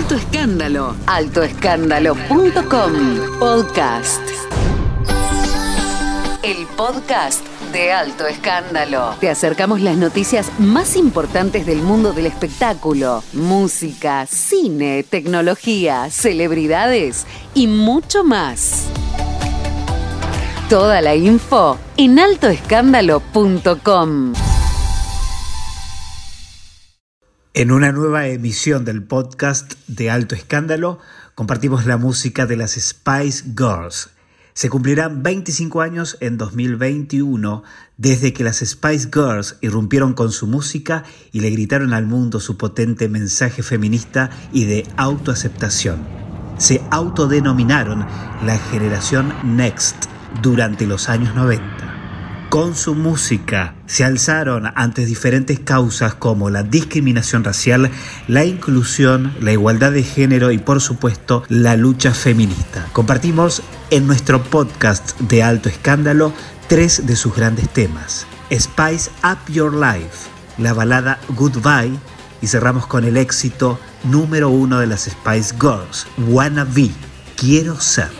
Alto Escándalo. Altoescándalo.com. Podcast. El podcast de Alto Escándalo. Te acercamos las noticias más importantes del mundo del espectáculo, música, cine, tecnología, celebridades y mucho más. Toda la info en altoescándalo.com. En una nueva emisión del podcast de Alto Escándalo compartimos la música de las Spice Girls. Se cumplirán 25 años en 2021 desde que las Spice Girls irrumpieron con su música y le gritaron al mundo su potente mensaje feminista y de autoaceptación. Se autodenominaron la generación Next durante los años 90 con su música se alzaron ante diferentes causas como la discriminación racial, la inclusión, la igualdad de género y por supuesto la lucha feminista. Compartimos en nuestro podcast de alto escándalo tres de sus grandes temas. Spice Up Your Life, la balada Goodbye y cerramos con el éxito número uno de las Spice Girls, Wanna Be, Quiero Ser.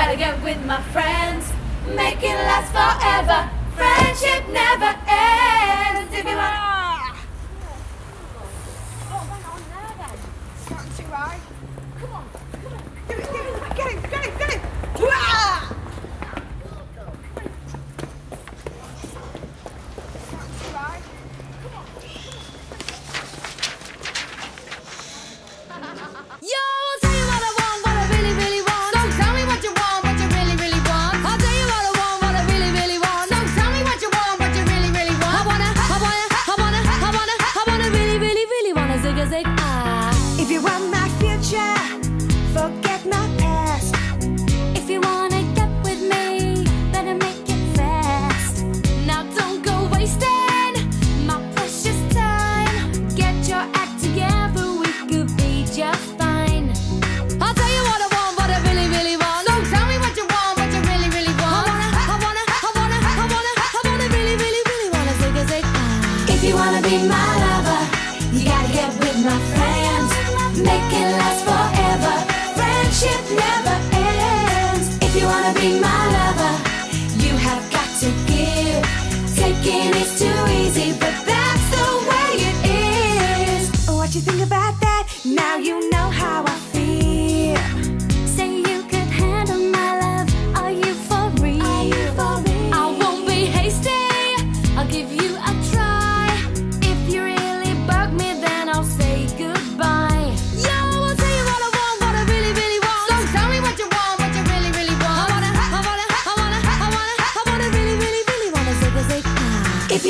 gotta get with my friends. Make it last forever. Friendship never ends. If you want. Come on.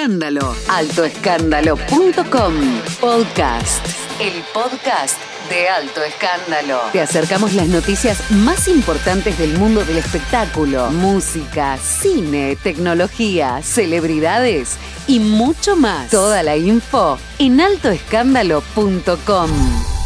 Altoescándalo.com Podcast. El podcast de Alto Escándalo. Te acercamos las noticias más importantes del mundo del espectáculo, música, cine, tecnología, celebridades y mucho más. Toda la info en altoescándalo.com.